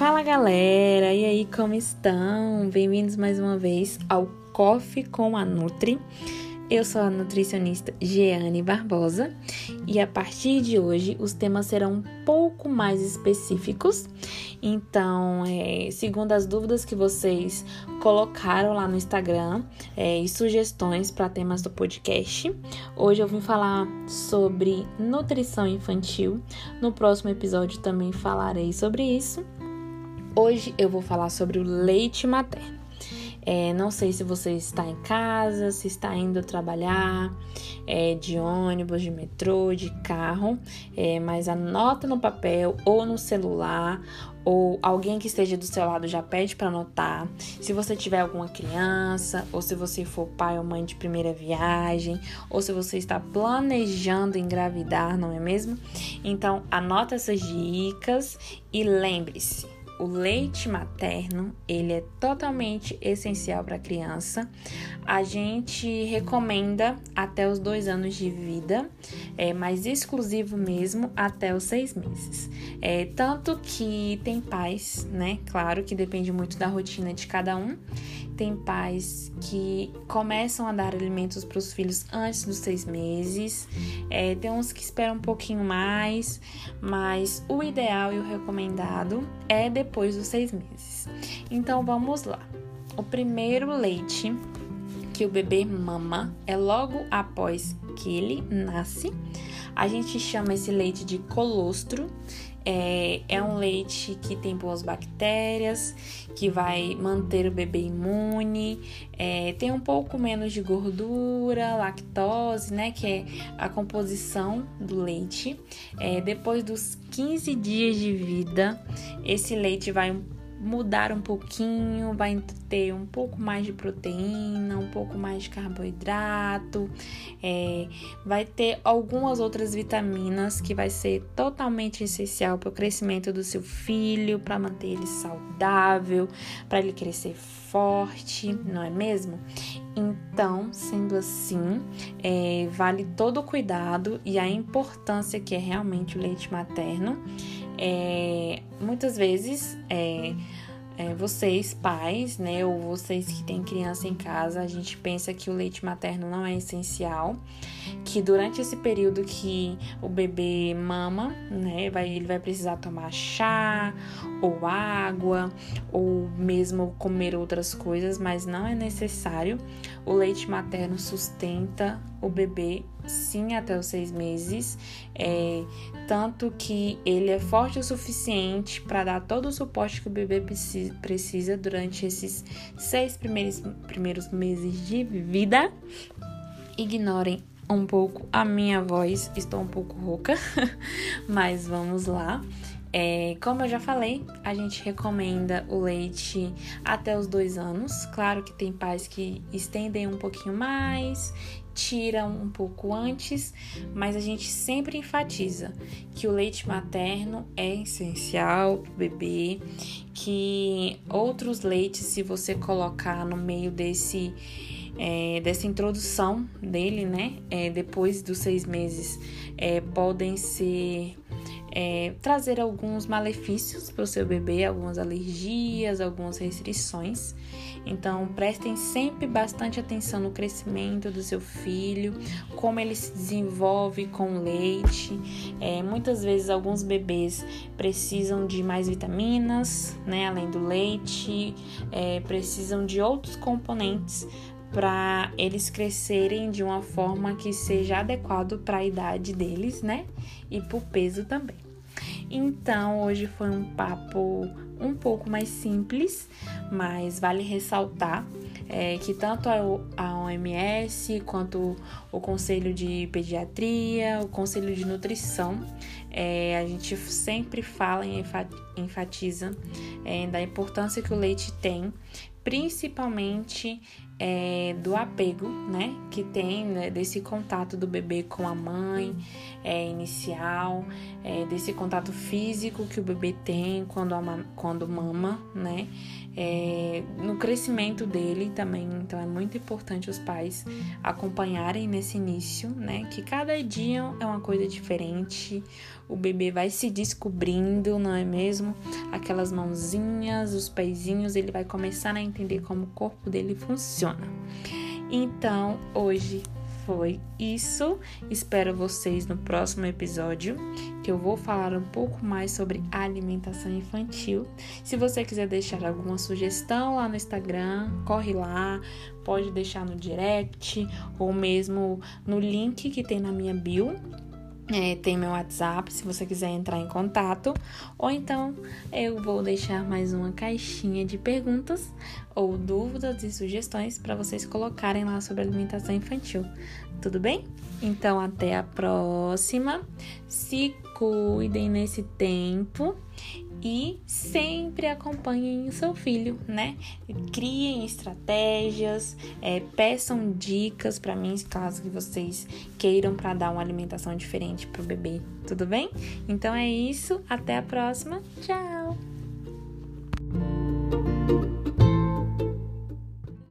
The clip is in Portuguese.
Fala galera, e aí como estão? Bem-vindos mais uma vez ao Coffee com a Nutri. Eu sou a nutricionista Jeane Barbosa e a partir de hoje os temas serão um pouco mais específicos. Então, é, segundo as dúvidas que vocês colocaram lá no Instagram é, e sugestões para temas do podcast, hoje eu vim falar sobre nutrição infantil. No próximo episódio também falarei sobre isso. Hoje eu vou falar sobre o leite materno. É, não sei se você está em casa, se está indo trabalhar, é, de ônibus, de metrô, de carro, é, mas anota no papel ou no celular, ou alguém que esteja do seu lado já pede para anotar. Se você tiver alguma criança, ou se você for pai ou mãe de primeira viagem, ou se você está planejando engravidar, não é mesmo? Então, anota essas dicas e lembre-se o leite materno, ele é totalmente essencial para a criança. A gente recomenda até os dois anos de vida, é mais exclusivo mesmo até os seis meses. É, tanto que tem pais, né? Claro que depende muito da rotina de cada um. Tem pais que começam a dar alimentos para os filhos antes dos seis meses. É, tem uns que esperam um pouquinho mais, mas o ideal e o recomendado é depois dos seis meses. Então vamos lá. O primeiro leite que o bebê mama é logo após que ele nasce. A gente chama esse leite de colostro é, é um leite que tem boas bactérias, que vai manter o bebê imune, é, tem um pouco menos de gordura, lactose, né? Que é a composição do leite. É, depois dos 15 dias de vida, esse leite vai mudar um pouquinho, vai ter um pouco mais de proteína, um pouco mais de carboidrato, é, vai ter algumas outras vitaminas que vai ser totalmente essencial para o crescimento do seu filho, para manter ele saudável, para ele crescer forte, não é mesmo? Então, sendo assim, é, vale todo o cuidado e a importância que é realmente o leite materno. É, muitas vezes, é, é, vocês, pais, né, ou vocês que têm criança em casa, a gente pensa que o leite materno não é essencial, que durante esse período que o bebê mama, né, vai, ele vai precisar tomar chá ou água ou mesmo comer outras coisas, mas não é necessário. O leite materno sustenta o bebê sim até os seis meses, é, tanto que ele é forte o suficiente para dar todo o suporte que o bebê precisa durante esses seis primeiros, primeiros meses de vida. Ignorem um pouco a minha voz, estou um pouco rouca, mas vamos lá. É, como eu já falei, a gente recomenda o leite até os dois anos. Claro que tem pais que estendem um pouquinho mais, tiram um pouco antes, mas a gente sempre enfatiza que o leite materno é essencial para o bebê, que outros leites, se você colocar no meio desse é, dessa introdução dele, né, é, depois dos seis meses, é, podem ser é, trazer alguns malefícios para o seu bebê, algumas alergias, algumas restrições. Então, prestem sempre bastante atenção no crescimento do seu filho, como ele se desenvolve com o leite. É, muitas vezes, alguns bebês precisam de mais vitaminas, né, além do leite, é, precisam de outros componentes para eles crescerem de uma forma que seja adequado para a idade deles, né? E para o peso também. Então, hoje foi um papo um pouco mais simples, mas vale ressaltar é, que tanto a OMS quanto o Conselho de Pediatria, o Conselho de Nutrição, é, a gente sempre fala e enfatiza é, da importância que o leite tem, principalmente é, do apego, né? Que tem né, desse contato do bebê com a mãe é, inicial, é, desse contato físico que o bebê tem quando, ama, quando mama, né? É, no crescimento dele também, então é muito importante os pais acompanharem nesse início, né? Que cada dia é uma coisa diferente, o bebê vai se descobrindo, não é mesmo? Aquelas mãozinhas, os pezinhos, ele vai começar a entender como o corpo dele funciona. Então, hoje foi isso. Espero vocês no próximo episódio, que eu vou falar um pouco mais sobre alimentação infantil. Se você quiser deixar alguma sugestão lá no Instagram, corre lá, pode deixar no direct ou mesmo no link que tem na minha bio. É, tem meu WhatsApp se você quiser entrar em contato, ou então eu vou deixar mais uma caixinha de perguntas ou dúvidas e sugestões para vocês colocarem lá sobre alimentação infantil. Tudo bem? Então até a próxima. Se cuidem nesse tempo e sempre acompanhem seu filho, né? Criem estratégias, é, peçam dicas para mim, caso que vocês queiram para dar uma alimentação diferente para o bebê, tudo bem? Então é isso, até a próxima, tchau!